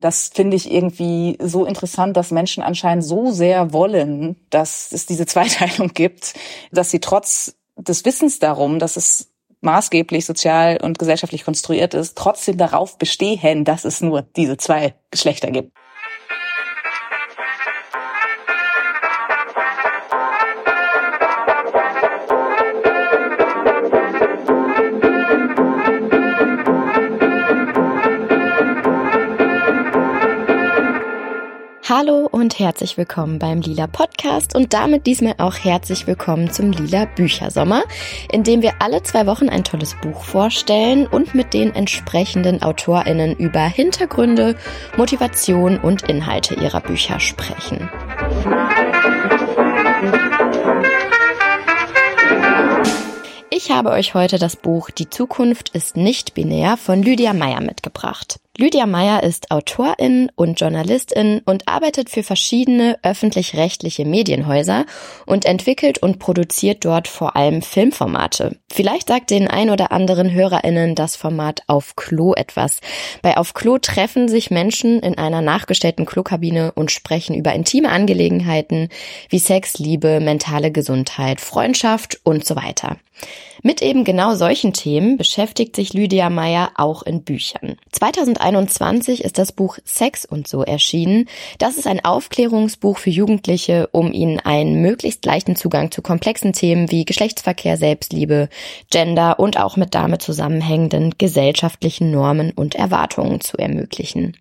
Das finde ich irgendwie so interessant, dass Menschen anscheinend so sehr wollen, dass es diese Zweiteilung gibt, dass sie trotz des Wissens darum, dass es maßgeblich sozial und gesellschaftlich konstruiert ist, trotzdem darauf bestehen, dass es nur diese zwei Geschlechter gibt. Hallo und herzlich willkommen beim Lila Podcast und damit diesmal auch herzlich willkommen zum Lila Büchersommer, in dem wir alle zwei Wochen ein tolles Buch vorstellen und mit den entsprechenden AutorInnen über Hintergründe, Motivation und Inhalte ihrer Bücher sprechen. Ich habe euch heute das Buch Die Zukunft ist nicht binär von Lydia Meyer mitgebracht. Lydia Meyer ist Autorin und Journalistin und arbeitet für verschiedene öffentlich-rechtliche Medienhäuser und entwickelt und produziert dort vor allem Filmformate. Vielleicht sagt den ein oder anderen HörerInnen das Format Auf Klo etwas. Bei Auf Klo treffen sich Menschen in einer nachgestellten Klokabine und sprechen über intime Angelegenheiten wie Sex, Liebe, mentale Gesundheit, Freundschaft und so weiter. Mit eben genau solchen Themen beschäftigt sich Lydia Meyer auch in Büchern. 2021 ist das Buch Sex und so erschienen. Das ist ein Aufklärungsbuch für Jugendliche, um ihnen einen möglichst leichten Zugang zu komplexen Themen wie Geschlechtsverkehr, Selbstliebe, Gender und auch mit damit zusammenhängenden gesellschaftlichen Normen und Erwartungen zu ermöglichen.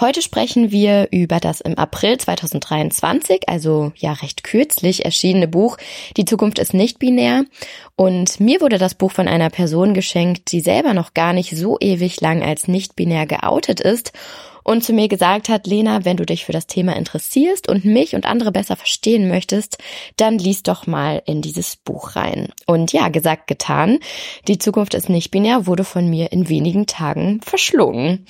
Heute sprechen wir über das im April 2023, also ja recht kürzlich erschienene Buch Die Zukunft ist nicht binär. Und mir wurde das Buch von einer Person geschenkt, die selber noch gar nicht so ewig lang als nicht binär geoutet ist und zu mir gesagt hat, Lena, wenn du dich für das Thema interessierst und mich und andere besser verstehen möchtest, dann lies doch mal in dieses Buch rein. Und ja, gesagt, getan. Die Zukunft ist nicht binär wurde von mir in wenigen Tagen verschlungen.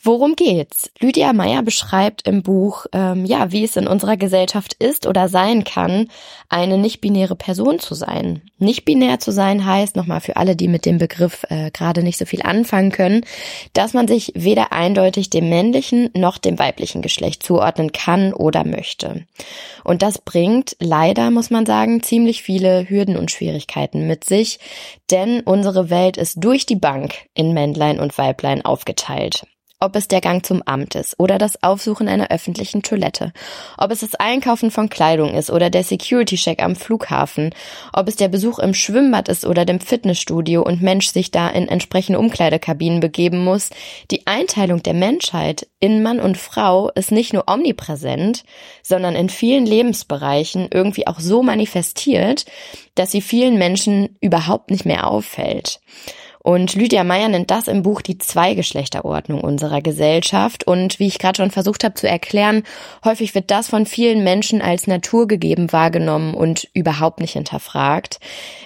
Worum geht's? Lydia Meyer beschreibt im Buch, ähm, ja, wie es in unserer Gesellschaft ist oder sein kann, eine nicht-binäre Person zu sein. Nicht-binär zu sein heißt, nochmal für alle, die mit dem Begriff äh, gerade nicht so viel anfangen können, dass man sich weder eindeutig dem männlichen männlichen noch dem weiblichen Geschlecht zuordnen kann oder möchte. Und das bringt leider, muss man sagen, ziemlich viele Hürden und Schwierigkeiten mit sich, denn unsere Welt ist durch die Bank in Männlein und Weiblein aufgeteilt ob es der Gang zum Amt ist oder das Aufsuchen einer öffentlichen Toilette, ob es das Einkaufen von Kleidung ist oder der Security-Check am Flughafen, ob es der Besuch im Schwimmbad ist oder dem Fitnessstudio und Mensch sich da in entsprechende Umkleidekabinen begeben muss, die Einteilung der Menschheit in Mann und Frau ist nicht nur omnipräsent, sondern in vielen Lebensbereichen irgendwie auch so manifestiert, dass sie vielen Menschen überhaupt nicht mehr auffällt. Und Lydia Meyer nennt das im Buch die Zweigeschlechterordnung unserer Gesellschaft. Und wie ich gerade schon versucht habe zu erklären, häufig wird das von vielen Menschen als naturgegeben wahrgenommen und überhaupt nicht hinterfragt.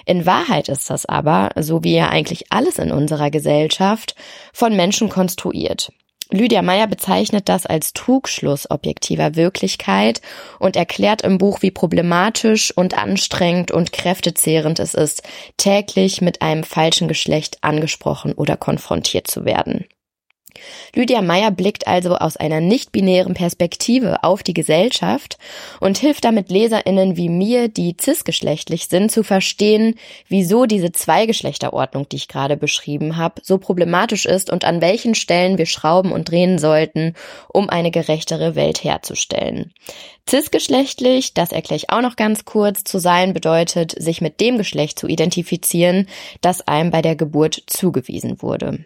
In Wahrheit ist das aber, so wie ja eigentlich alles in unserer Gesellschaft, von Menschen konstruiert. Lydia Meyer bezeichnet das als Trugschluss objektiver Wirklichkeit und erklärt im Buch, wie problematisch und anstrengend und kräftezehrend es ist, täglich mit einem falschen Geschlecht angesprochen oder konfrontiert zu werden. Lydia Meyer blickt also aus einer nicht-binären Perspektive auf die Gesellschaft und hilft damit LeserInnen wie mir, die cisgeschlechtlich sind, zu verstehen, wieso diese Zweigeschlechterordnung, die ich gerade beschrieben habe, so problematisch ist und an welchen Stellen wir schrauben und drehen sollten, um eine gerechtere Welt herzustellen. Cisgeschlechtlich, das erkläre ich auch noch ganz kurz, zu sein bedeutet, sich mit dem Geschlecht zu identifizieren, das einem bei der Geburt zugewiesen wurde.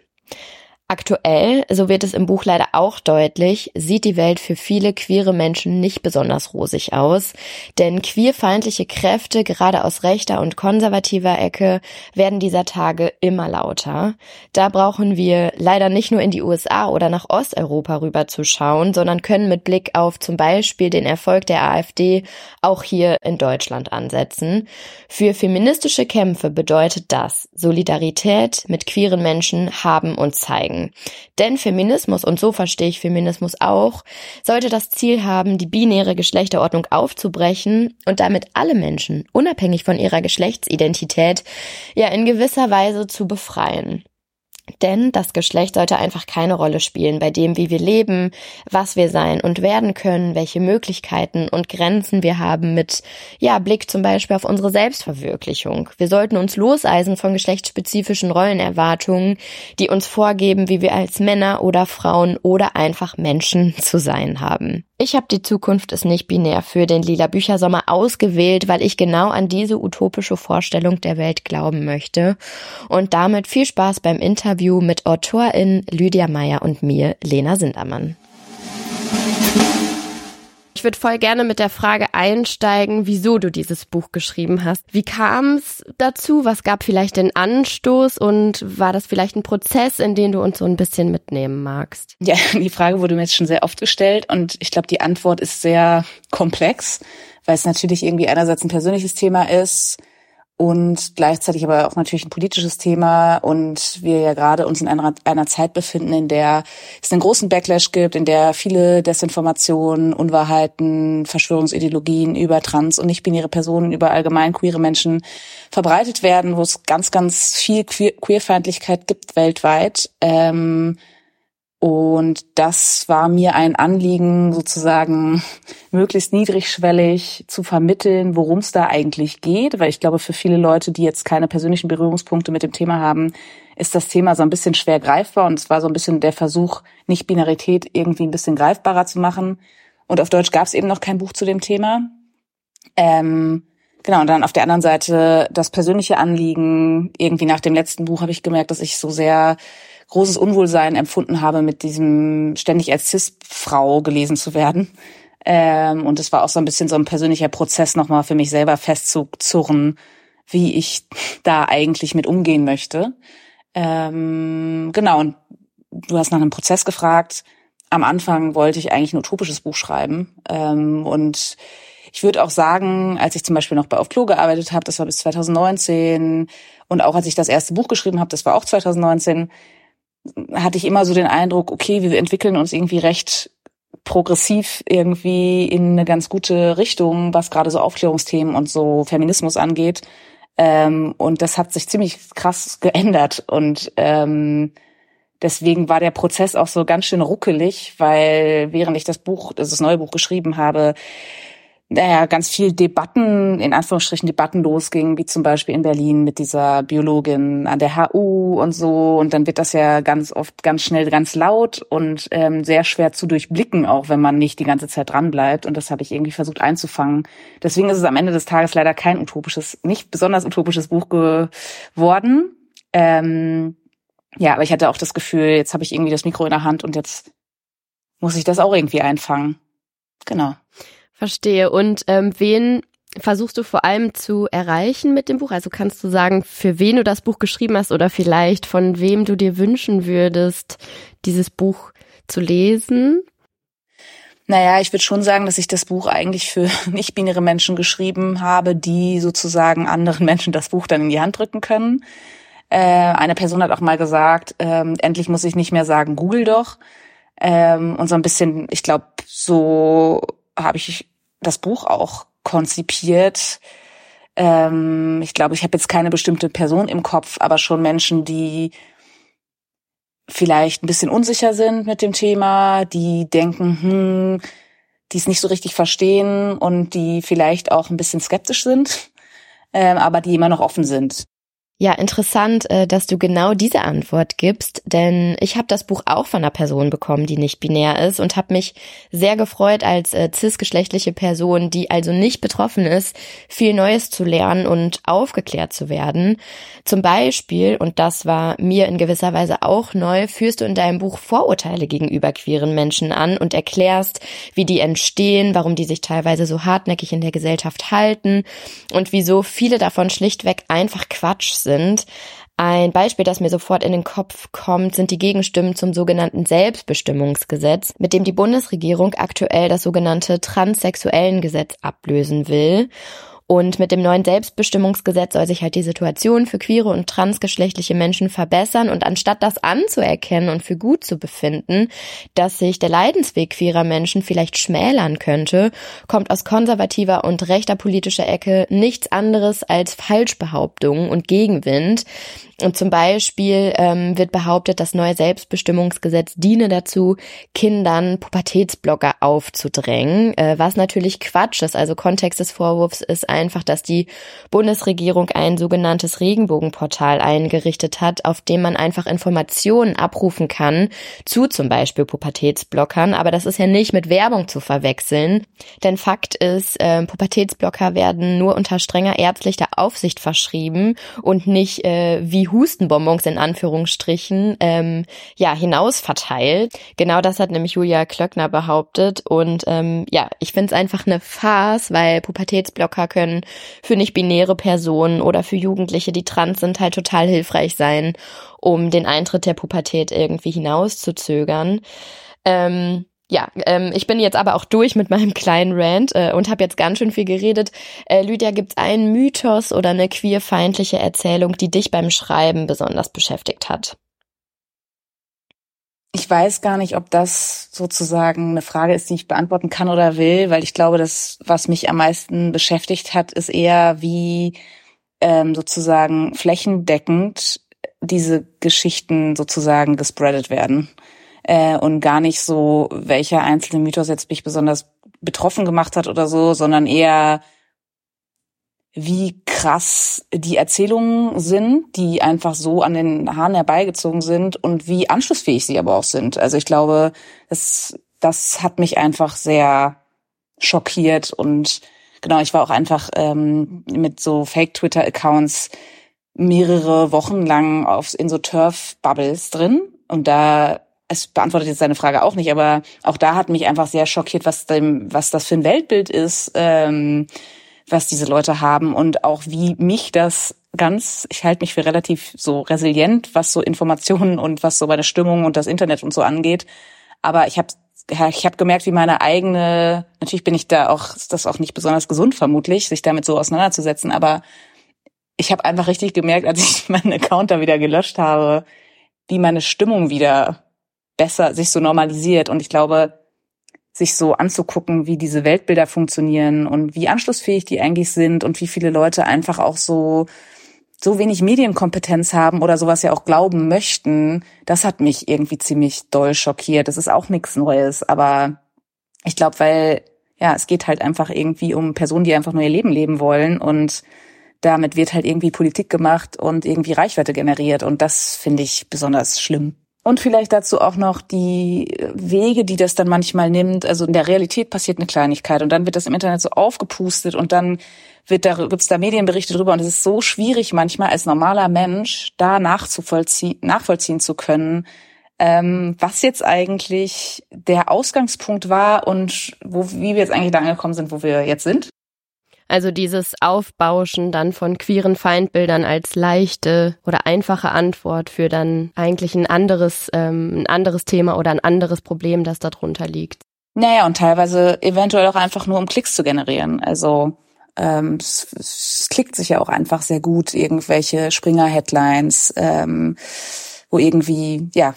Aktuell, so wird es im Buch leider auch deutlich, sieht die Welt für viele queere Menschen nicht besonders rosig aus, denn queerfeindliche Kräfte, gerade aus rechter und konservativer Ecke, werden dieser Tage immer lauter. Da brauchen wir leider nicht nur in die USA oder nach Osteuropa rüber zu schauen, sondern können mit Blick auf zum Beispiel den Erfolg der AfD auch hier in Deutschland ansetzen. Für feministische Kämpfe bedeutet das Solidarität mit queeren Menschen haben und zeigen bringen. Denn Feminismus, und so verstehe ich Feminismus auch, sollte das Ziel haben, die binäre Geschlechterordnung aufzubrechen und damit alle Menschen, unabhängig von ihrer Geschlechtsidentität, ja in gewisser Weise zu befreien. Denn das Geschlecht sollte einfach keine Rolle spielen bei dem, wie wir leben, was wir sein und werden können, welche Möglichkeiten und Grenzen wir haben mit, ja, Blick zum Beispiel auf unsere Selbstverwirklichung. Wir sollten uns loseisen von geschlechtsspezifischen Rollenerwartungen, die uns vorgeben, wie wir als Männer oder Frauen oder einfach Menschen zu sein haben. Ich habe die Zukunft ist nicht binär für den Lila Büchersommer ausgewählt, weil ich genau an diese utopische Vorstellung der Welt glauben möchte. Und damit viel Spaß beim Interview mit Autorin Lydia Meyer und mir, Lena Sindermann. Ich würde voll gerne mit der Frage einsteigen, wieso du dieses Buch geschrieben hast. Wie kam es dazu? Was gab vielleicht den Anstoß und war das vielleicht ein Prozess, in den du uns so ein bisschen mitnehmen magst? Ja, die Frage wurde mir jetzt schon sehr oft gestellt und ich glaube, die Antwort ist sehr komplex, weil es natürlich irgendwie einerseits ein persönliches Thema ist, und gleichzeitig aber auch natürlich ein politisches Thema und wir ja gerade uns in einer, einer Zeit befinden, in der es einen großen Backlash gibt, in der viele Desinformationen, Unwahrheiten, Verschwörungsideologien über trans- und nicht-binäre Personen, über allgemein queere Menschen verbreitet werden, wo es ganz, ganz viel Queer Queerfeindlichkeit gibt weltweit. Ähm, und das war mir ein Anliegen, sozusagen möglichst niedrigschwellig zu vermitteln, worum es da eigentlich geht. Weil ich glaube, für viele Leute, die jetzt keine persönlichen Berührungspunkte mit dem Thema haben, ist das Thema so ein bisschen schwer greifbar. Und es war so ein bisschen der Versuch, Nicht-Binarität irgendwie ein bisschen greifbarer zu machen. Und auf Deutsch gab es eben noch kein Buch zu dem Thema. Ähm, genau, und dann auf der anderen Seite das persönliche Anliegen. Irgendwie nach dem letzten Buch habe ich gemerkt, dass ich so sehr großes Unwohlsein empfunden habe, mit diesem ständig als Cis-Frau gelesen zu werden. Ähm, und es war auch so ein bisschen so ein persönlicher Prozess, nochmal für mich selber festzuzurren, wie ich da eigentlich mit umgehen möchte. Ähm, genau, und du hast nach einem Prozess gefragt. Am Anfang wollte ich eigentlich ein utopisches Buch schreiben. Ähm, und ich würde auch sagen, als ich zum Beispiel noch bei Auf Klo gearbeitet habe, das war bis 2019, und auch als ich das erste Buch geschrieben habe, das war auch 2019, hatte ich immer so den Eindruck, okay, wir entwickeln uns irgendwie recht progressiv irgendwie in eine ganz gute Richtung, was gerade so Aufklärungsthemen und so Feminismus angeht. Ähm, und das hat sich ziemlich krass geändert. Und ähm, deswegen war der Prozess auch so ganz schön ruckelig, weil während ich das Buch, das neue Buch geschrieben habe, naja, ganz viel Debatten, in Anführungsstrichen Debatten losgingen, wie zum Beispiel in Berlin mit dieser Biologin an der HU und so. Und dann wird das ja ganz oft ganz schnell ganz laut und ähm, sehr schwer zu durchblicken, auch wenn man nicht die ganze Zeit dran bleibt. Und das habe ich irgendwie versucht einzufangen. Deswegen ist es am Ende des Tages leider kein utopisches, nicht besonders utopisches Buch geworden. Ähm, ja, aber ich hatte auch das Gefühl, jetzt habe ich irgendwie das Mikro in der Hand und jetzt muss ich das auch irgendwie einfangen. Genau. Verstehe. Und ähm, wen versuchst du vor allem zu erreichen mit dem Buch? Also kannst du sagen, für wen du das Buch geschrieben hast oder vielleicht von wem du dir wünschen würdest, dieses Buch zu lesen? Naja, ich würde schon sagen, dass ich das Buch eigentlich für nicht-binäre Menschen geschrieben habe, die sozusagen anderen Menschen das Buch dann in die Hand drücken können. Äh, eine Person hat auch mal gesagt, ähm, endlich muss ich nicht mehr sagen, google doch. Ähm, und so ein bisschen, ich glaube, so habe ich das Buch auch konzipiert. Ähm, ich glaube, ich habe jetzt keine bestimmte Person im Kopf, aber schon Menschen, die vielleicht ein bisschen unsicher sind mit dem Thema, die denken, hm, die es nicht so richtig verstehen und die vielleicht auch ein bisschen skeptisch sind, ähm, aber die immer noch offen sind. Ja, interessant, äh, dass du genau diese Antwort gibst, denn ich habe das Buch auch von einer Person bekommen, die nicht binär ist und habe mich sehr gefreut, als äh, cisgeschlechtliche Person, die also nicht betroffen ist, viel Neues zu lernen und aufgeklärt zu werden. Zum Beispiel, und das war mir in gewisser Weise auch neu, führst du in deinem Buch Vorurteile gegenüber queeren Menschen an und erklärst, wie die entstehen, warum die sich teilweise so hartnäckig in der Gesellschaft halten und wieso viele davon schlichtweg einfach Quatsch sind sind. Ein Beispiel, das mir sofort in den Kopf kommt, sind die Gegenstimmen zum sogenannten Selbstbestimmungsgesetz, mit dem die Bundesregierung aktuell das sogenannte Transsexuellen Gesetz ablösen will. Und mit dem neuen Selbstbestimmungsgesetz soll sich halt die Situation für queere und transgeschlechtliche Menschen verbessern. Und anstatt das anzuerkennen und für gut zu befinden, dass sich der Leidensweg queerer Menschen vielleicht schmälern könnte, kommt aus konservativer und rechter politischer Ecke nichts anderes als Falschbehauptungen und Gegenwind. Und zum Beispiel ähm, wird behauptet, das neue Selbstbestimmungsgesetz diene dazu, Kindern Pubertätsblocker aufzudrängen, äh, was natürlich Quatsch ist. Also Kontext des Vorwurfs ist einfach, dass die Bundesregierung ein sogenanntes Regenbogenportal eingerichtet hat, auf dem man einfach Informationen abrufen kann zu zum Beispiel Pubertätsblockern. Aber das ist ja nicht mit Werbung zu verwechseln. Denn Fakt ist, äh, Pubertätsblocker werden nur unter strenger ärztlicher Aufsicht verschrieben und nicht äh, wie Hustenbonbons in Anführungsstrichen ähm, ja hinaus verteilt. Genau das hat nämlich Julia Klöckner behauptet und ähm, ja, ich finde es einfach eine Farce, weil Pubertätsblocker können für nicht-binäre Personen oder für Jugendliche, die trans sind, halt total hilfreich sein, um den Eintritt der Pubertät irgendwie hinauszuzögern. Ähm, ja, ähm, ich bin jetzt aber auch durch mit meinem kleinen Rant äh, und habe jetzt ganz schön viel geredet. Äh, Lydia, gibt's einen Mythos oder eine queerfeindliche Erzählung, die dich beim Schreiben besonders beschäftigt hat? Ich weiß gar nicht, ob das sozusagen eine Frage ist, die ich beantworten kann oder will, weil ich glaube, das, was mich am meisten beschäftigt hat, ist eher, wie ähm, sozusagen flächendeckend diese Geschichten sozusagen gespreadet werden äh, und gar nicht so, welcher einzelne Mythos jetzt mich besonders betroffen gemacht hat oder so, sondern eher wie krass die Erzählungen sind, die einfach so an den Haaren herbeigezogen sind und wie anschlussfähig sie aber auch sind. Also ich glaube, das, das hat mich einfach sehr schockiert und genau, ich war auch einfach ähm, mit so Fake-Twitter-Accounts mehrere Wochen lang auf, in so Turf-Bubbles drin und da es beantwortet jetzt seine Frage auch nicht, aber auch da hat mich einfach sehr schockiert, was dem, was das für ein Weltbild ist, ähm, was diese Leute haben und auch wie mich das ganz, ich halte mich für relativ so resilient, was so Informationen und was so meine Stimmung und das Internet und so angeht. Aber ich habe ich hab gemerkt, wie meine eigene, natürlich bin ich da auch, ist das auch nicht besonders gesund vermutlich, sich damit so auseinanderzusetzen, aber ich habe einfach richtig gemerkt, als ich meinen Account da wieder gelöscht habe, wie meine Stimmung wieder besser sich so normalisiert. Und ich glaube, sich so anzugucken, wie diese Weltbilder funktionieren und wie anschlussfähig die eigentlich sind und wie viele Leute einfach auch so so wenig Medienkompetenz haben oder sowas ja auch glauben möchten, das hat mich irgendwie ziemlich doll schockiert. Das ist auch nichts Neues, aber ich glaube, weil ja, es geht halt einfach irgendwie um Personen, die einfach nur ihr Leben leben wollen und damit wird halt irgendwie Politik gemacht und irgendwie Reichweite generiert und das finde ich besonders schlimm. Und vielleicht dazu auch noch die Wege, die das dann manchmal nimmt. Also in der Realität passiert eine Kleinigkeit und dann wird das im Internet so aufgepustet und dann wird da, gibt's da Medienberichte drüber und es ist so schwierig manchmal als normaler Mensch da nachzuvollziehen, nachvollziehen zu können, ähm, was jetzt eigentlich der Ausgangspunkt war und wo, wie wir jetzt eigentlich da angekommen sind, wo wir jetzt sind. Also dieses Aufbauschen dann von queeren Feindbildern als leichte oder einfache Antwort für dann eigentlich ein anderes, ähm, ein anderes Thema oder ein anderes Problem, das darunter liegt. Naja, und teilweise eventuell auch einfach nur, um Klicks zu generieren. Also ähm, es, es klickt sich ja auch einfach sehr gut, irgendwelche Springer-Headlines, ähm, wo irgendwie, ja,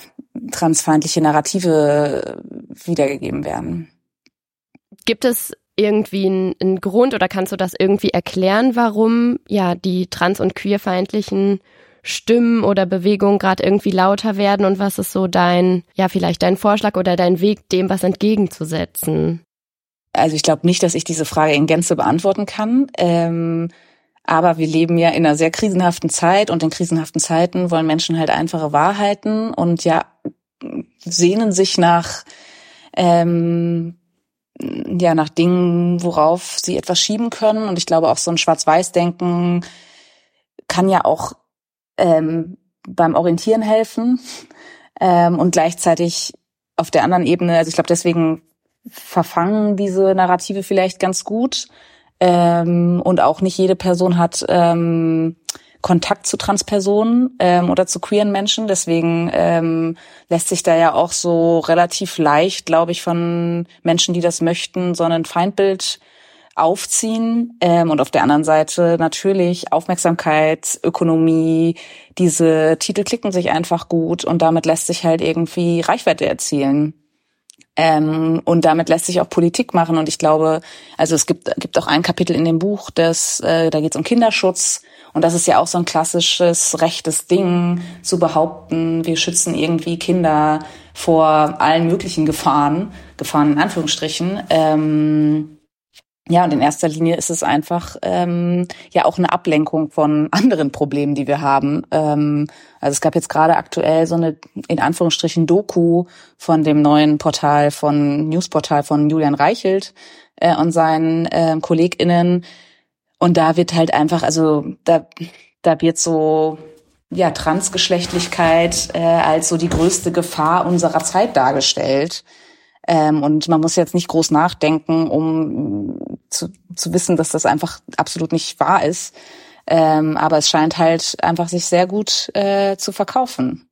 transfeindliche Narrative wiedergegeben werden. Gibt es irgendwie ein, ein Grund oder kannst du das irgendwie erklären, warum ja die trans- und queerfeindlichen Stimmen oder Bewegungen gerade irgendwie lauter werden und was ist so dein, ja, vielleicht dein Vorschlag oder dein Weg, dem was entgegenzusetzen? Also ich glaube nicht, dass ich diese Frage in Gänze beantworten kann. Ähm, aber wir leben ja in einer sehr krisenhaften Zeit und in krisenhaften Zeiten wollen Menschen halt einfache Wahrheiten und ja sehnen sich nach ähm, ja nach Dingen, worauf sie etwas schieben können. Und ich glaube auch so ein Schwarz-Weiß-Denken kann ja auch ähm, beim Orientieren helfen ähm, und gleichzeitig auf der anderen Ebene, also ich glaube, deswegen verfangen diese Narrative vielleicht ganz gut ähm, und auch nicht jede Person hat ähm, Kontakt zu Transpersonen ähm, oder zu queeren Menschen. Deswegen ähm, lässt sich da ja auch so relativ leicht, glaube ich, von Menschen, die das möchten, so ein Feindbild aufziehen. Ähm, und auf der anderen Seite natürlich Aufmerksamkeit, Ökonomie. Diese Titel klicken sich einfach gut und damit lässt sich halt irgendwie Reichweite erzielen. Ähm, und damit lässt sich auch Politik machen. Und ich glaube, also es gibt, gibt auch ein Kapitel in dem Buch, das, äh, da geht es um Kinderschutz. Und das ist ja auch so ein klassisches rechtes Ding, zu behaupten, wir schützen irgendwie Kinder vor allen möglichen Gefahren, Gefahren in Anführungsstrichen. Ähm, ja, und in erster Linie ist es einfach ähm, ja auch eine Ablenkung von anderen Problemen, die wir haben. Ähm, also es gab jetzt gerade aktuell so eine in Anführungsstrichen Doku von dem neuen Portal von Newsportal von Julian Reichelt äh, und seinen äh, KollegInnen. Und da wird halt einfach, also da, da wird so ja Transgeschlechtlichkeit äh, als so die größte Gefahr unserer Zeit dargestellt. Ähm, und man muss jetzt nicht groß nachdenken, um zu, zu wissen, dass das einfach absolut nicht wahr ist. Ähm, aber es scheint halt einfach sich sehr gut äh, zu verkaufen.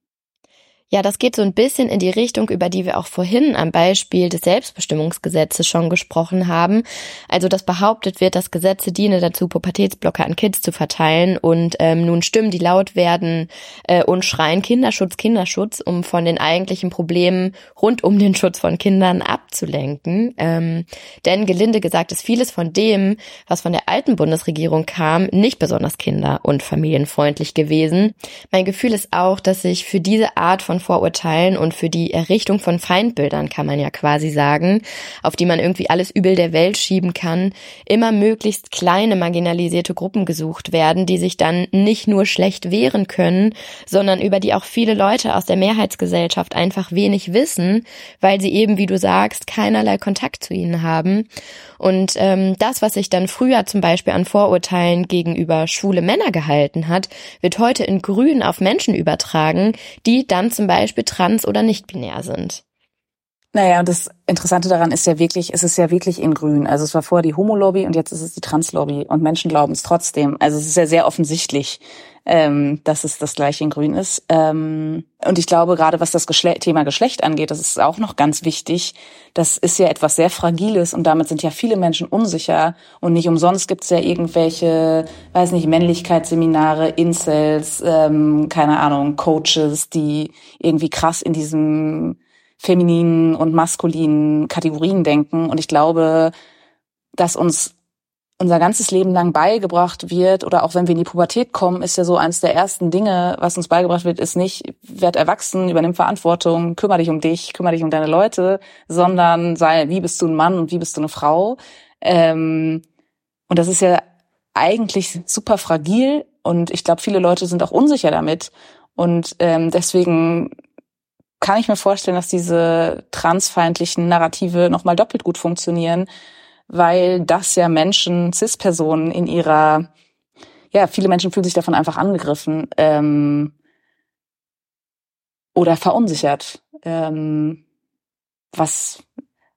Ja, das geht so ein bisschen in die Richtung, über die wir auch vorhin am Beispiel des Selbstbestimmungsgesetzes schon gesprochen haben. Also, dass behauptet wird, dass Gesetze dienen dazu, Pubertätsblocker an Kids zu verteilen und ähm, nun Stimmen, die laut werden äh, und schreien Kinderschutz, Kinderschutz, um von den eigentlichen Problemen rund um den Schutz von Kindern abzulenken. Ähm, denn gelinde gesagt ist vieles von dem, was von der alten Bundesregierung kam, nicht besonders kinder- und familienfreundlich gewesen. Mein Gefühl ist auch, dass sich für diese Art von Vorurteilen und für die Errichtung von Feindbildern, kann man ja quasi sagen, auf die man irgendwie alles Übel der Welt schieben kann, immer möglichst kleine marginalisierte Gruppen gesucht werden, die sich dann nicht nur schlecht wehren können, sondern über die auch viele Leute aus der Mehrheitsgesellschaft einfach wenig wissen, weil sie eben, wie du sagst, keinerlei Kontakt zu ihnen haben. Und ähm, das, was sich dann früher zum Beispiel an Vorurteilen gegenüber schwule Männer gehalten hat, wird heute in Grün auf Menschen übertragen, die dann zum Beispiel trans oder nicht binär sind. Naja, und das Interessante daran ist ja wirklich, es ist ja wirklich in Grün. Also es war vorher die Homo-Lobby und jetzt ist es die Trans-Lobby und Menschen glauben es trotzdem. Also es ist ja sehr offensichtlich, ähm, dass es das gleiche in Grün ist. Ähm, und ich glaube, gerade was das Geschle Thema Geschlecht angeht, das ist auch noch ganz wichtig. Das ist ja etwas sehr Fragiles und damit sind ja viele Menschen unsicher. Und nicht umsonst gibt es ja irgendwelche, weiß nicht, Männlichkeitsseminare, Incels, ähm, keine Ahnung, Coaches, die irgendwie krass in diesem femininen und maskulinen Kategorien denken. Und ich glaube, dass uns unser ganzes Leben lang beigebracht wird oder auch wenn wir in die Pubertät kommen, ist ja so eines der ersten Dinge, was uns beigebracht wird, ist nicht, werd erwachsen, übernimm Verantwortung, kümmere dich um dich, kümmere dich um deine Leute, sondern sei, wie bist du ein Mann und wie bist du eine Frau. Ähm, und das ist ja eigentlich super fragil und ich glaube, viele Leute sind auch unsicher damit. Und ähm, deswegen kann ich mir vorstellen, dass diese transfeindlichen Narrative nochmal doppelt gut funktionieren, weil das ja Menschen, CIS-Personen in ihrer, ja, viele Menschen fühlen sich davon einfach angegriffen ähm, oder verunsichert, ähm, was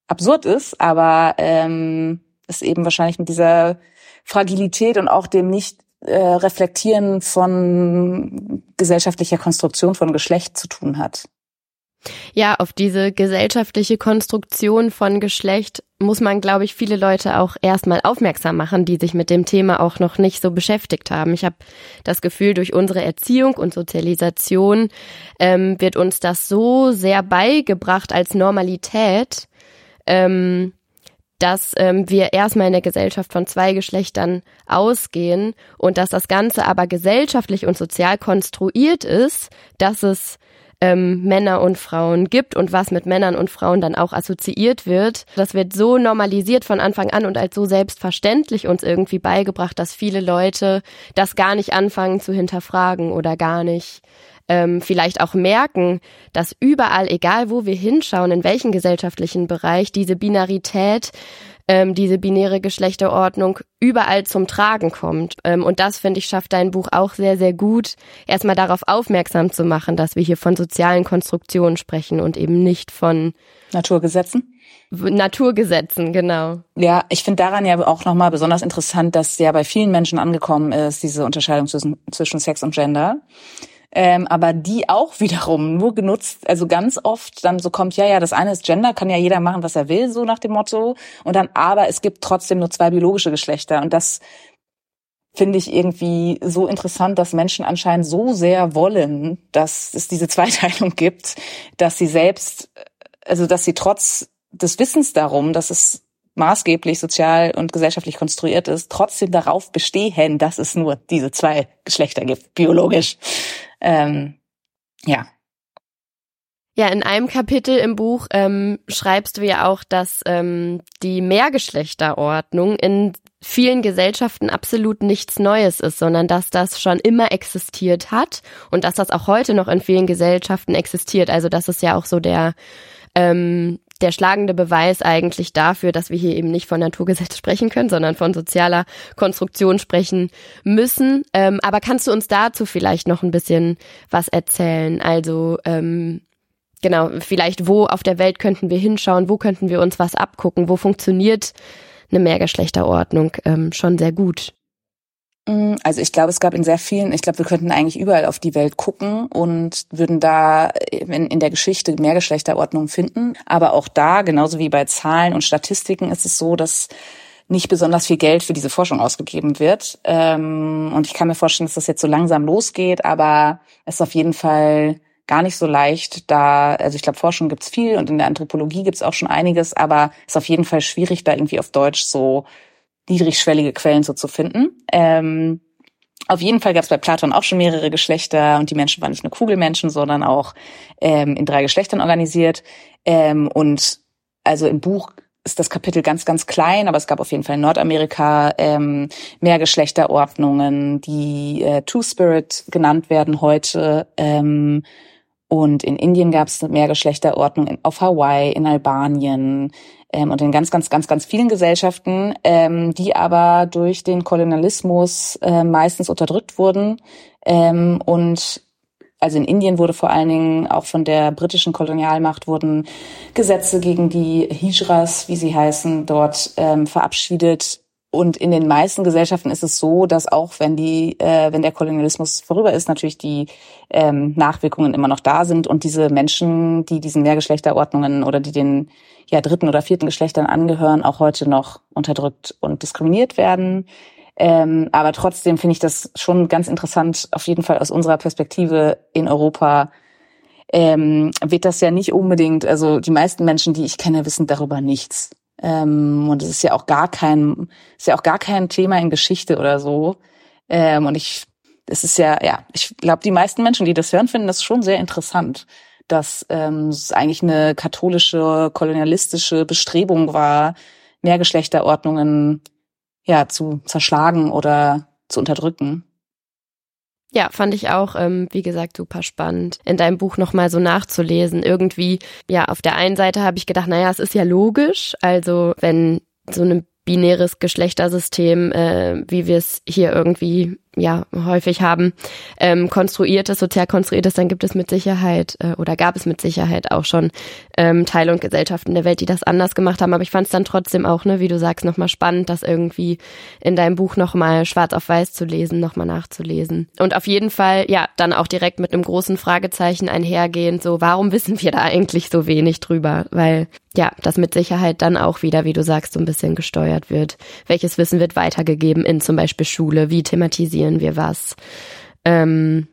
absurd ist, aber ähm, es eben wahrscheinlich mit dieser Fragilität und auch dem nicht äh, Reflektieren von gesellschaftlicher Konstruktion von Geschlecht zu tun hat. Ja, auf diese gesellschaftliche Konstruktion von Geschlecht muss man, glaube ich, viele Leute auch erstmal aufmerksam machen, die sich mit dem Thema auch noch nicht so beschäftigt haben. Ich habe das Gefühl, durch unsere Erziehung und Sozialisation ähm, wird uns das so sehr beigebracht als Normalität, ähm, dass ähm, wir erstmal in der Gesellschaft von zwei Geschlechtern ausgehen und dass das Ganze aber gesellschaftlich und sozial konstruiert ist, dass es ähm, Männer und Frauen gibt und was mit Männern und Frauen dann auch assoziiert wird. Das wird so normalisiert von Anfang an und als so selbstverständlich uns irgendwie beigebracht, dass viele Leute das gar nicht anfangen zu hinterfragen oder gar nicht ähm, vielleicht auch merken, dass überall, egal wo wir hinschauen, in welchen gesellschaftlichen Bereich, diese Binarität ähm, diese binäre Geschlechterordnung überall zum Tragen kommt. Ähm, und das, finde ich, schafft dein Buch auch sehr, sehr gut, erstmal darauf aufmerksam zu machen, dass wir hier von sozialen Konstruktionen sprechen und eben nicht von Naturgesetzen. Naturgesetzen, genau. Ja, ich finde daran ja auch nochmal besonders interessant, dass ja bei vielen Menschen angekommen ist, diese Unterscheidung zwischen, zwischen Sex und Gender ähm, aber die auch wiederum nur genutzt, also ganz oft dann so kommt, ja, ja, das eine ist Gender, kann ja jeder machen, was er will, so nach dem Motto. Und dann, aber es gibt trotzdem nur zwei biologische Geschlechter. Und das finde ich irgendwie so interessant, dass Menschen anscheinend so sehr wollen, dass es diese Zweiteilung gibt, dass sie selbst, also dass sie trotz des Wissens darum, dass es maßgeblich sozial und gesellschaftlich konstruiert ist, trotzdem darauf bestehen, dass es nur diese zwei Geschlechter gibt, biologisch. Ähm, ja. Ja, in einem Kapitel im Buch ähm, schreibst du ja auch, dass ähm, die Mehrgeschlechterordnung in vielen Gesellschaften absolut nichts Neues ist, sondern dass das schon immer existiert hat und dass das auch heute noch in vielen Gesellschaften existiert. Also das ist ja auch so der ähm, der schlagende Beweis eigentlich dafür, dass wir hier eben nicht von Naturgesetz sprechen können, sondern von sozialer Konstruktion sprechen müssen. Ähm, aber kannst du uns dazu vielleicht noch ein bisschen was erzählen? Also ähm, genau, vielleicht wo auf der Welt könnten wir hinschauen, wo könnten wir uns was abgucken, wo funktioniert eine Mehrgeschlechterordnung ähm, schon sehr gut. Mm, also ich glaube, es gab in sehr vielen, ich glaube, wir könnten eigentlich überall auf die Welt gucken und würden da in, in der Geschichte Mehrgeschlechterordnung finden. Aber auch da, genauso wie bei Zahlen und Statistiken, ist es so, dass nicht besonders viel Geld für diese Forschung ausgegeben wird. Ähm, und ich kann mir vorstellen, dass das jetzt so langsam losgeht, aber es ist auf jeden Fall gar nicht so leicht, da, also ich glaube, Forschung gibt's viel und in der Anthropologie gibt's auch schon einiges, aber es ist auf jeden Fall schwierig, da irgendwie auf Deutsch so niedrigschwellige Quellen so zu finden. Ähm, auf jeden Fall gab es bei Platon auch schon mehrere Geschlechter und die Menschen waren nicht nur Kugelmenschen, sondern auch ähm, in drei Geschlechtern organisiert. Ähm, und also im Buch ist das Kapitel ganz, ganz klein, aber es gab auf jeden Fall in Nordamerika ähm, mehr Geschlechterordnungen, die äh, Two-Spirit genannt werden heute. Ähm, und in Indien gab es mehr Geschlechterordnung, auf Hawaii, in Albanien, ähm, und in ganz, ganz, ganz, ganz vielen Gesellschaften, ähm, die aber durch den Kolonialismus äh, meistens unterdrückt wurden. Ähm, und also in Indien wurde vor allen Dingen auch von der britischen Kolonialmacht wurden Gesetze gegen die Hijras, wie sie heißen, dort ähm, verabschiedet. Und in den meisten Gesellschaften ist es so, dass auch wenn die, äh, wenn der Kolonialismus vorüber ist, natürlich die ähm, Nachwirkungen immer noch da sind und diese Menschen, die diesen Mehrgeschlechterordnungen oder die den ja dritten oder vierten Geschlechtern angehören, auch heute noch unterdrückt und diskriminiert werden. Ähm, aber trotzdem finde ich das schon ganz interessant, auf jeden Fall aus unserer Perspektive in Europa ähm, wird das ja nicht unbedingt, also die meisten Menschen, die ich kenne, wissen darüber nichts. Ähm, und es ist ja auch gar kein, ist ja auch gar kein Thema in Geschichte oder so. Ähm, und ich, es ist ja, ja, ich glaube, die meisten Menschen, die das hören, finden das schon sehr interessant dass ähm, es eigentlich eine katholische, kolonialistische Bestrebung war, Mehrgeschlechterordnungen ja zu zerschlagen oder zu unterdrücken. Ja, fand ich auch, ähm, wie gesagt, super spannend, in deinem Buch nochmal so nachzulesen. Irgendwie, ja, auf der einen Seite habe ich gedacht, naja, es ist ja logisch. Also, wenn so eine binäres Geschlechtersystem, äh, wie wir es hier irgendwie ja häufig haben, ähm, konstruiert ist, sozial konstruiert ist, dann gibt es mit Sicherheit äh, oder gab es mit Sicherheit auch schon ähm, Teile und Gesellschaften der Welt, die das anders gemacht haben. Aber ich fand es dann trotzdem auch, ne, wie du sagst, nochmal spannend, das irgendwie in deinem Buch nochmal schwarz auf weiß zu lesen, nochmal nachzulesen. Und auf jeden Fall, ja, dann auch direkt mit einem großen Fragezeichen einhergehend, so, warum wissen wir da eigentlich so wenig drüber? Weil ja, das mit Sicherheit dann auch wieder, wie du sagst, so ein bisschen gesteuert wird. Welches Wissen wird weitergegeben in zum Beispiel Schule? Wie thematisieren wir was? Ähm,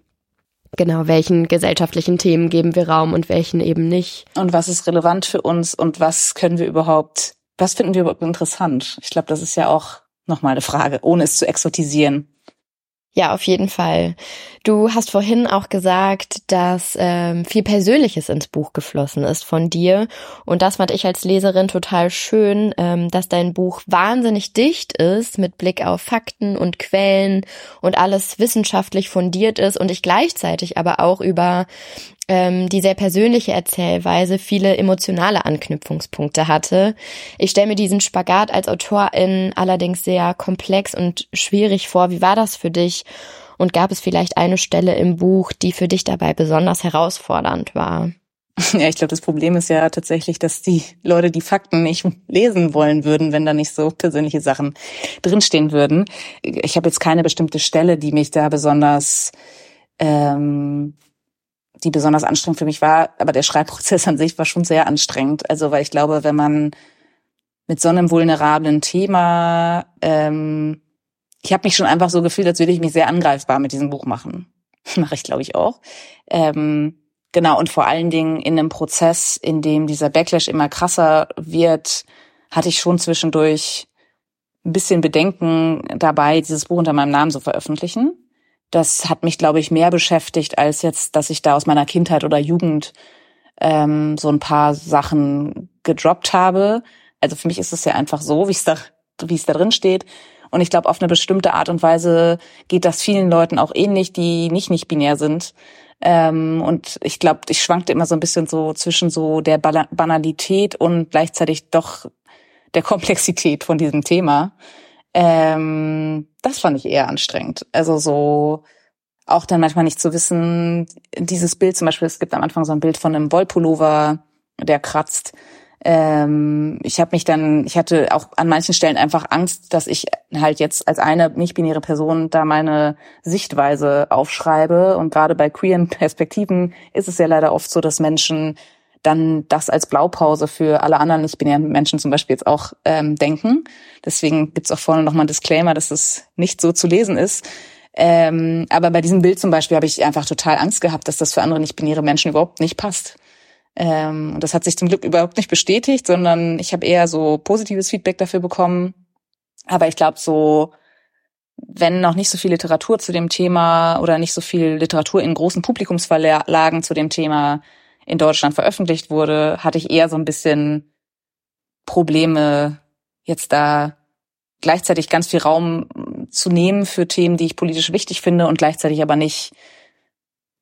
genau, welchen gesellschaftlichen Themen geben wir Raum und welchen eben nicht? Und was ist relevant für uns und was können wir überhaupt, was finden wir überhaupt interessant? Ich glaube, das ist ja auch nochmal eine Frage, ohne es zu exotisieren. Ja, auf jeden Fall. Du hast vorhin auch gesagt, dass ähm, viel Persönliches ins Buch geflossen ist von dir. Und das fand ich als Leserin total schön, ähm, dass dein Buch wahnsinnig dicht ist mit Blick auf Fakten und Quellen und alles wissenschaftlich fundiert ist und ich gleichzeitig aber auch über ähm, die sehr persönliche Erzählweise viele emotionale Anknüpfungspunkte hatte. Ich stelle mir diesen Spagat als Autorin allerdings sehr komplex und schwierig vor. Wie war das für dich? Und gab es vielleicht eine Stelle im Buch, die für dich dabei besonders herausfordernd war? Ja, ich glaube, das Problem ist ja tatsächlich, dass die Leute die Fakten nicht lesen wollen würden, wenn da nicht so persönliche Sachen drinstehen würden. Ich habe jetzt keine bestimmte Stelle, die mich da besonders ähm, die besonders anstrengend für mich war. Aber der Schreibprozess an sich war schon sehr anstrengend. Also weil ich glaube, wenn man mit so einem vulnerablen Thema, ähm, ich habe mich schon einfach so gefühlt, als würde ich mich sehr angreifbar mit diesem Buch machen. Mache ich, glaube ich, auch. Ähm, genau, und vor allen Dingen in einem Prozess, in dem dieser Backlash immer krasser wird, hatte ich schon zwischendurch ein bisschen Bedenken dabei, dieses Buch unter meinem Namen zu veröffentlichen. Das hat mich, glaube ich, mehr beschäftigt, als jetzt, dass ich da aus meiner Kindheit oder Jugend ähm, so ein paar Sachen gedroppt habe. Also für mich ist es ja einfach so, wie es da, wie es da drin steht. Und ich glaube, auf eine bestimmte Art und Weise geht das vielen Leuten auch ähnlich, die nicht nicht binär sind. Ähm, und ich glaube, ich schwankte immer so ein bisschen so zwischen so der Banalität und gleichzeitig doch der Komplexität von diesem Thema. Ähm, das fand ich eher anstrengend. Also so auch dann manchmal nicht zu wissen, dieses Bild zum Beispiel, es gibt am Anfang so ein Bild von einem Wollpullover, der kratzt. Ähm, ich habe mich dann, ich hatte auch an manchen Stellen einfach Angst, dass ich halt jetzt als eine nicht-binäre Person da meine Sichtweise aufschreibe. Und gerade bei queeren Perspektiven ist es ja leider oft so, dass Menschen dann das als Blaupause für alle anderen nicht-binären Menschen zum Beispiel jetzt auch ähm, denken. Deswegen gibt's auch vorne nochmal ein Disclaimer, dass es nicht so zu lesen ist. Ähm, aber bei diesem Bild zum Beispiel habe ich einfach total Angst gehabt, dass das für andere nicht-binäre Menschen überhaupt nicht passt. Ähm, und das hat sich zum Glück überhaupt nicht bestätigt, sondern ich habe eher so positives Feedback dafür bekommen. Aber ich glaube, so wenn noch nicht so viel Literatur zu dem Thema oder nicht so viel Literatur in großen Publikumsverlagen zu dem Thema in Deutschland veröffentlicht wurde, hatte ich eher so ein bisschen Probleme, jetzt da gleichzeitig ganz viel Raum zu nehmen für Themen, die ich politisch wichtig finde und gleichzeitig aber nicht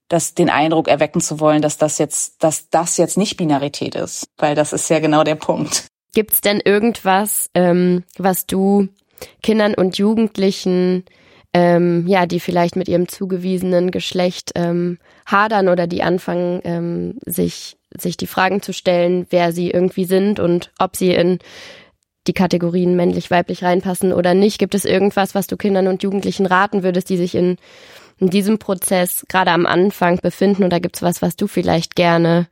das, den Eindruck erwecken zu wollen, dass das jetzt, dass das jetzt nicht Binarität ist, weil das ist ja genau der Punkt. Gibt's denn irgendwas, ähm, was du Kindern und Jugendlichen ähm, ja, die vielleicht mit ihrem zugewiesenen Geschlecht ähm, hadern oder die anfangen, ähm, sich, sich die Fragen zu stellen, wer sie irgendwie sind und ob sie in die Kategorien männlich, weiblich reinpassen oder nicht. Gibt es irgendwas, was du Kindern und Jugendlichen raten würdest, die sich in, in diesem Prozess gerade am Anfang befinden? Oder gibt es was, was du vielleicht gerne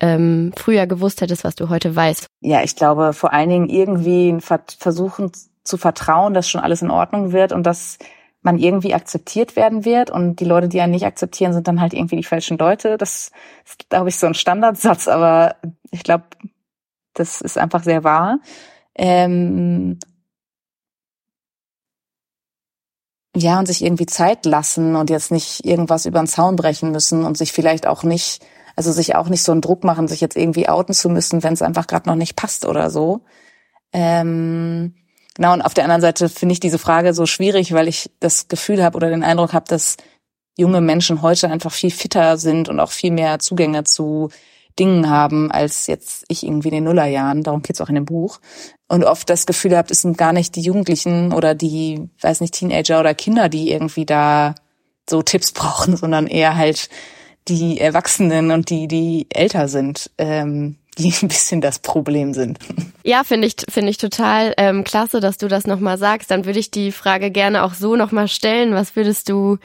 ähm, früher gewusst hättest, was du heute weißt? Ja, ich glaube vor allen Dingen irgendwie versuchen zu vertrauen, dass schon alles in Ordnung wird und dass man irgendwie akzeptiert werden wird und die Leute, die einen nicht akzeptieren, sind dann halt irgendwie die falschen Leute. Das ist, glaube ich, so ein Standardsatz, aber ich glaube, das ist einfach sehr wahr. Ähm ja, und sich irgendwie Zeit lassen und jetzt nicht irgendwas über den Zaun brechen müssen und sich vielleicht auch nicht, also sich auch nicht so einen Druck machen, sich jetzt irgendwie outen zu müssen, wenn es einfach gerade noch nicht passt oder so. Ähm Genau, und auf der anderen Seite finde ich diese Frage so schwierig, weil ich das Gefühl habe oder den Eindruck habe, dass junge Menschen heute einfach viel fitter sind und auch viel mehr Zugänge zu Dingen haben, als jetzt ich irgendwie in den Nullerjahren. Darum geht's auch in dem Buch. Und oft das Gefühl habe, es sind gar nicht die Jugendlichen oder die, weiß nicht, Teenager oder Kinder, die irgendwie da so Tipps brauchen, sondern eher halt die Erwachsenen und die, die älter sind. Ähm, die ein bisschen das Problem sind. Ja, finde ich, finde ich total ähm, klasse, dass du das nochmal sagst. Dann würde ich die Frage gerne auch so nochmal stellen. Was würdest du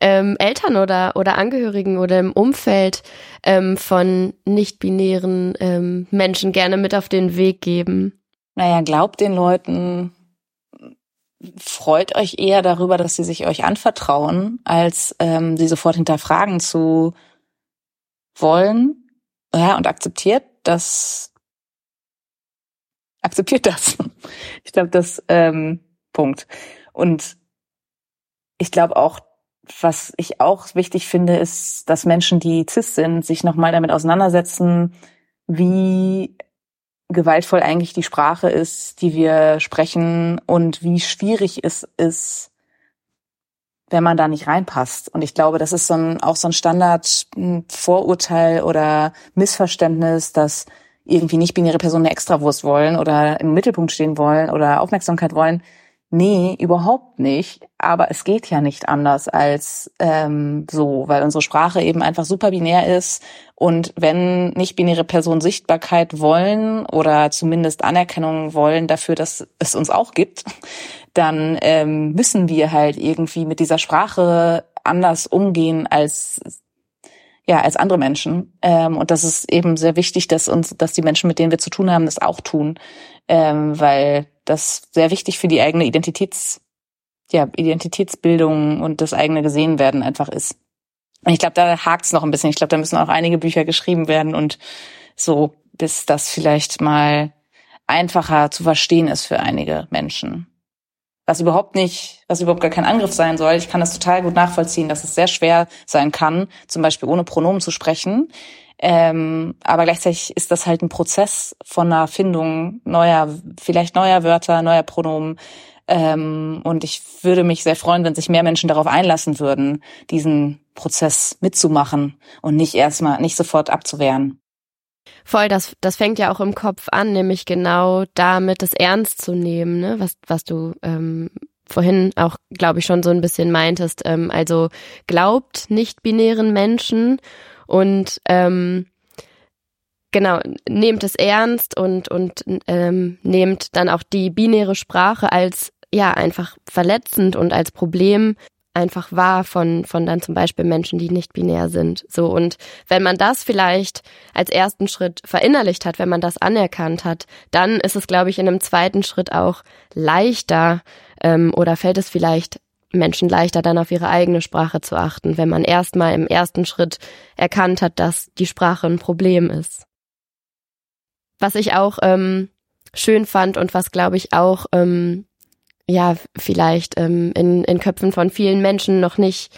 ähm, Eltern oder, oder Angehörigen oder im Umfeld ähm, von nicht-binären ähm, Menschen gerne mit auf den Weg geben? Naja, glaubt den Leuten, freut euch eher darüber, dass sie sich euch anvertrauen, als ähm, sie sofort hinterfragen zu wollen. Ja, und akzeptiert das akzeptiert das. Ich glaube, das ähm, Punkt. Und ich glaube auch, was ich auch wichtig finde, ist, dass Menschen, die cis sind, sich nochmal damit auseinandersetzen, wie gewaltvoll eigentlich die Sprache ist, die wir sprechen und wie schwierig es ist, wenn man da nicht reinpasst. Und ich glaube, das ist so ein, auch so ein Standard-Vorurteil oder Missverständnis, dass irgendwie nicht binäre Personen eine Extrawurst wollen oder im Mittelpunkt stehen wollen oder Aufmerksamkeit wollen. Nee, überhaupt nicht. Aber es geht ja nicht anders als ähm, so, weil unsere Sprache eben einfach super binär ist. Und wenn nicht-binäre Personen Sichtbarkeit wollen oder zumindest Anerkennung wollen dafür, dass es uns auch gibt, dann ähm, müssen wir halt irgendwie mit dieser Sprache anders umgehen als ja als andere Menschen ähm, und das ist eben sehr wichtig, dass uns, dass die Menschen, mit denen wir zu tun haben, das auch tun, ähm, weil das sehr wichtig für die eigene Identitäts ja Identitätsbildung und das eigene Gesehenwerden einfach ist. Ich glaube, da hakt's noch ein bisschen. Ich glaube, da müssen auch einige Bücher geschrieben werden und so, bis das vielleicht mal einfacher zu verstehen ist für einige Menschen. Was überhaupt nicht, was überhaupt gar kein Angriff sein soll. Ich kann das total gut nachvollziehen, dass es sehr schwer sein kann, zum Beispiel ohne Pronomen zu sprechen. Ähm, aber gleichzeitig ist das halt ein Prozess von einer Findung neuer, vielleicht neuer Wörter, neuer Pronomen. Ähm, und ich würde mich sehr freuen, wenn sich mehr Menschen darauf einlassen würden, diesen Prozess mitzumachen und nicht erstmal, nicht sofort abzuwehren. Voll, das, das fängt ja auch im Kopf an, nämlich genau damit, es ernst zu nehmen, ne? was, was du ähm, vorhin auch, glaube ich, schon so ein bisschen meintest. Ähm, also glaubt nicht-binären Menschen und ähm, genau, nehmt es ernst und, und ähm, nehmt dann auch die binäre Sprache als ja einfach verletzend und als Problem einfach wahr von, von dann zum Beispiel Menschen, die nicht binär sind. So. Und wenn man das vielleicht als ersten Schritt verinnerlicht hat, wenn man das anerkannt hat, dann ist es, glaube ich, in einem zweiten Schritt auch leichter ähm, oder fällt es vielleicht Menschen leichter, dann auf ihre eigene Sprache zu achten, wenn man erstmal im ersten Schritt erkannt hat, dass die Sprache ein Problem ist. Was ich auch ähm, schön fand und was, glaube ich, auch ähm, ja, vielleicht ähm, in, in Köpfen von vielen Menschen noch nicht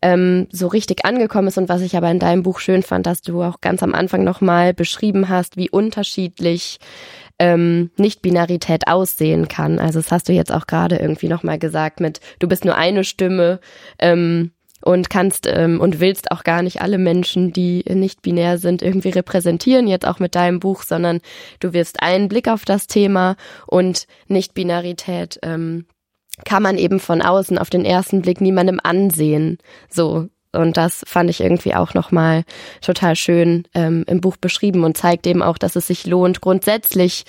ähm, so richtig angekommen ist und was ich aber in deinem Buch schön fand, dass du auch ganz am Anfang nochmal beschrieben hast, wie unterschiedlich ähm, Nicht-Binarität aussehen kann. Also das hast du jetzt auch gerade irgendwie nochmal gesagt mit, du bist nur eine Stimme, ähm, und kannst ähm, und willst auch gar nicht alle Menschen, die nicht binär sind, irgendwie repräsentieren, jetzt auch mit deinem Buch, sondern du wirfst einen Blick auf das Thema und Nicht-Binarität ähm, kann man eben von außen auf den ersten Blick niemandem ansehen. So, und das fand ich irgendwie auch nochmal total schön ähm, im Buch beschrieben und zeigt eben auch, dass es sich lohnt, grundsätzlich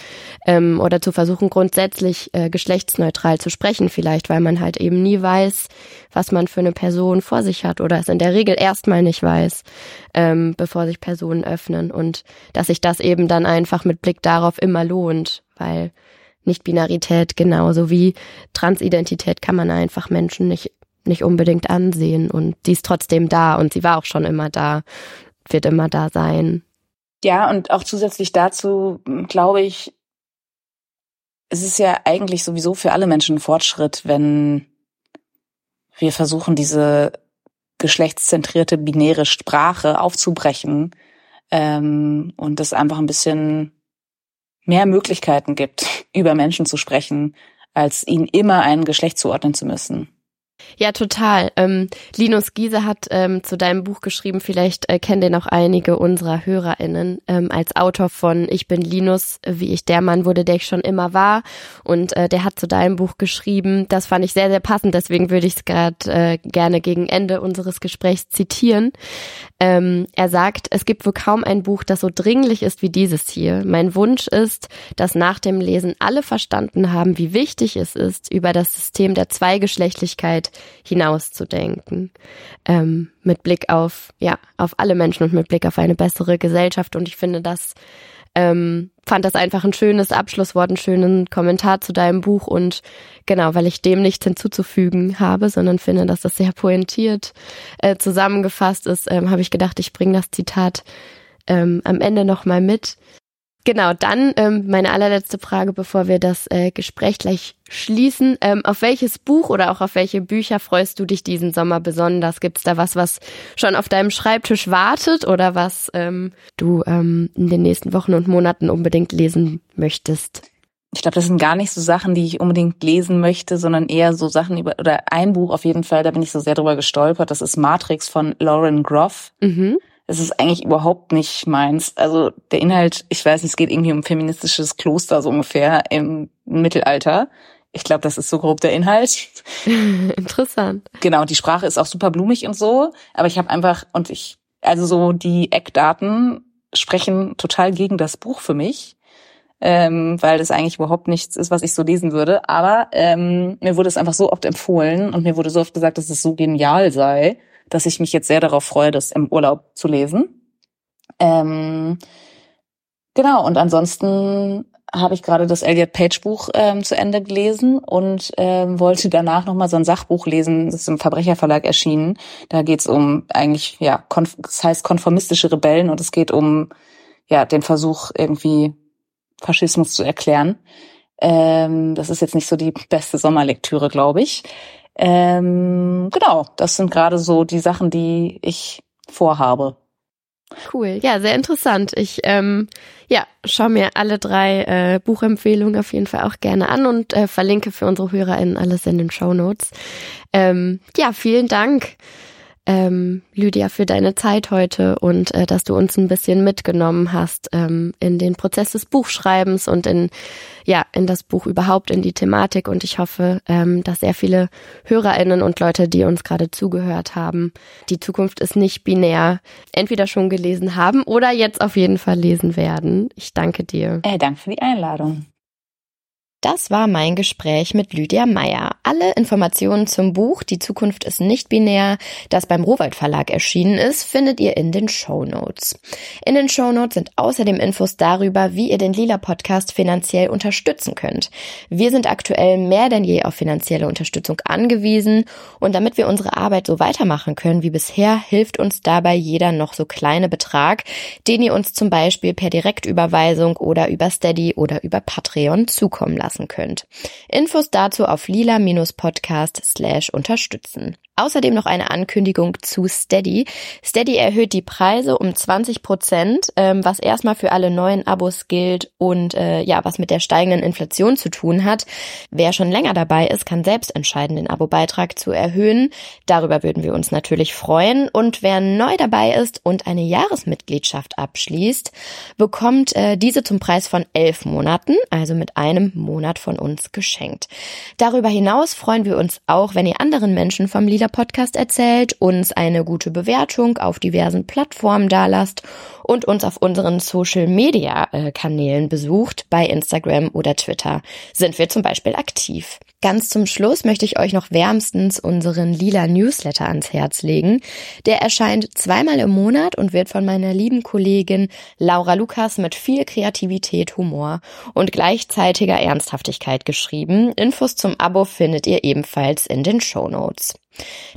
ähm, oder zu versuchen, grundsätzlich äh, geschlechtsneutral zu sprechen, vielleicht, weil man halt eben nie weiß, was man für eine Person vor sich hat oder es in der Regel erstmal nicht weiß, ähm, bevor sich Personen öffnen. Und dass sich das eben dann einfach mit Blick darauf immer lohnt, weil nicht-Binarität genauso wie Transidentität kann man einfach Menschen nicht nicht unbedingt ansehen und sie ist trotzdem da und sie war auch schon immer da, wird immer da sein. Ja, und auch zusätzlich dazu glaube ich, es ist ja eigentlich sowieso für alle Menschen ein Fortschritt, wenn wir versuchen, diese geschlechtszentrierte binäre Sprache aufzubrechen ähm, und es einfach ein bisschen mehr Möglichkeiten gibt, über Menschen zu sprechen, als ihnen immer ein Geschlecht zuordnen zu müssen. Ja, total. Ähm, Linus Giese hat ähm, zu deinem Buch geschrieben, vielleicht äh, kennen den auch einige unserer HörerInnen, ähm, als Autor von Ich bin Linus, wie ich der Mann wurde, der ich schon immer war. Und äh, der hat zu deinem Buch geschrieben, das fand ich sehr, sehr passend, deswegen würde ich es gerade äh, gerne gegen Ende unseres Gesprächs zitieren. Ähm, er sagt, es gibt wohl kaum ein Buch, das so dringlich ist wie dieses hier. Mein Wunsch ist, dass nach dem Lesen alle verstanden haben, wie wichtig es ist, über das System der Zweigeschlechtlichkeit hinauszudenken. Ähm, mit Blick auf, ja, auf alle Menschen und mit Blick auf eine bessere Gesellschaft. Und ich finde das, ähm, fand das einfach ein schönes Abschlusswort, einen schönen Kommentar zu deinem Buch und genau, weil ich dem nichts hinzuzufügen habe, sondern finde, dass das sehr pointiert äh, zusammengefasst ist, ähm, habe ich gedacht, ich bringe das Zitat ähm, am Ende nochmal mit. Genau, dann ähm, meine allerletzte Frage, bevor wir das äh, Gespräch gleich schließen. Ähm, auf welches Buch oder auch auf welche Bücher freust du dich diesen Sommer besonders? Gibt es da was, was schon auf deinem Schreibtisch wartet oder was ähm, du ähm, in den nächsten Wochen und Monaten unbedingt lesen möchtest? Ich glaube, das sind gar nicht so Sachen, die ich unbedingt lesen möchte, sondern eher so Sachen über, oder ein Buch auf jeden Fall, da bin ich so sehr drüber gestolpert. Das ist Matrix von Lauren Groff. Mhm es ist eigentlich überhaupt nicht meins. Also der Inhalt, ich weiß nicht, es geht irgendwie um feministisches Kloster so ungefähr im Mittelalter. Ich glaube, das ist so grob der Inhalt. Interessant. Genau, die Sprache ist auch super blumig und so, aber ich habe einfach und ich also so die Eckdaten sprechen total gegen das Buch für mich. Ähm, weil das eigentlich überhaupt nichts ist, was ich so lesen würde. Aber ähm, mir wurde es einfach so oft empfohlen und mir wurde so oft gesagt, dass es so genial sei, dass ich mich jetzt sehr darauf freue, das im Urlaub zu lesen. Ähm, genau, und ansonsten habe ich gerade das Elliot Page Buch ähm, zu Ende gelesen und ähm, wollte danach noch mal so ein Sachbuch lesen, das ist im Verbrecherverlag erschienen. Da geht es um eigentlich ja, das heißt konformistische Rebellen und es geht um ja den Versuch irgendwie Faschismus zu erklären. Ähm, das ist jetzt nicht so die beste Sommerlektüre, glaube ich. Ähm, genau, das sind gerade so die Sachen, die ich vorhabe. Cool, ja, sehr interessant. Ich ähm, ja, schau mir alle drei äh, Buchempfehlungen auf jeden Fall auch gerne an und äh, verlinke für unsere HörerInnen alles in den Show Notes. Ähm, ja, vielen Dank ähm, Lydia, für deine Zeit heute und äh, dass du uns ein bisschen mitgenommen hast ähm, in den Prozess des Buchschreibens und in ja in das Buch überhaupt in die Thematik. Und ich hoffe, ähm, dass sehr viele HörerInnen und Leute, die uns gerade zugehört haben, die Zukunft ist nicht binär, entweder schon gelesen haben oder jetzt auf jeden Fall lesen werden. Ich danke dir. Äh, danke für die Einladung. Das war mein Gespräch mit Lydia Meyer. Alle Informationen zum Buch Die Zukunft ist nicht binär, das beim Rowold Verlag erschienen ist, findet ihr in den Show Notes. In den Show Notes sind außerdem Infos darüber, wie ihr den Lila Podcast finanziell unterstützen könnt. Wir sind aktuell mehr denn je auf finanzielle Unterstützung angewiesen und damit wir unsere Arbeit so weitermachen können wie bisher, hilft uns dabei jeder noch so kleine Betrag, den ihr uns zum Beispiel per Direktüberweisung oder über Steady oder über Patreon zukommen lasst lassen könnt. Infos dazu auf lila-podcast slash unterstützen. Außerdem noch eine Ankündigung zu Steady. Steady erhöht die Preise um 20 Prozent, ähm, was erstmal für alle neuen Abos gilt und äh, ja, was mit der steigenden Inflation zu tun hat. Wer schon länger dabei ist, kann selbst entscheiden, den Abo-Beitrag zu erhöhen. Darüber würden wir uns natürlich freuen. Und wer neu dabei ist und eine Jahresmitgliedschaft abschließt, bekommt äh, diese zum Preis von elf Monaten, also mit einem Monat von uns geschenkt. Darüber hinaus freuen wir uns auch, wenn ihr anderen Menschen vom Lila Podcast erzählt, uns eine gute Bewertung auf diversen Plattformen dalasst und uns auf unseren Social Media äh, Kanälen besucht. Bei Instagram oder Twitter sind wir zum Beispiel aktiv. Ganz zum Schluss möchte ich euch noch wärmstens unseren lila Newsletter ans Herz legen. Der erscheint zweimal im Monat und wird von meiner lieben Kollegin Laura Lukas mit viel Kreativität, Humor und gleichzeitiger Ernsthaftigkeit geschrieben. Infos zum Abo findet ihr ebenfalls in den Show Notes.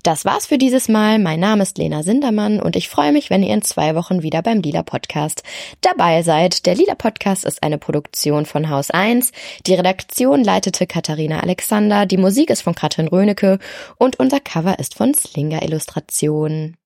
Das war's für dieses Mal. Mein Name ist Lena Sindermann und ich freue mich, wenn ihr in zwei Wochen wieder beim Lila Podcast dabei seid. Der Lila Podcast ist eine Produktion von Haus 1. Die Redaktion leitete Katharina Alexander, die Musik ist von Katrin Rönecke und unser Cover ist von Slinger Illustration.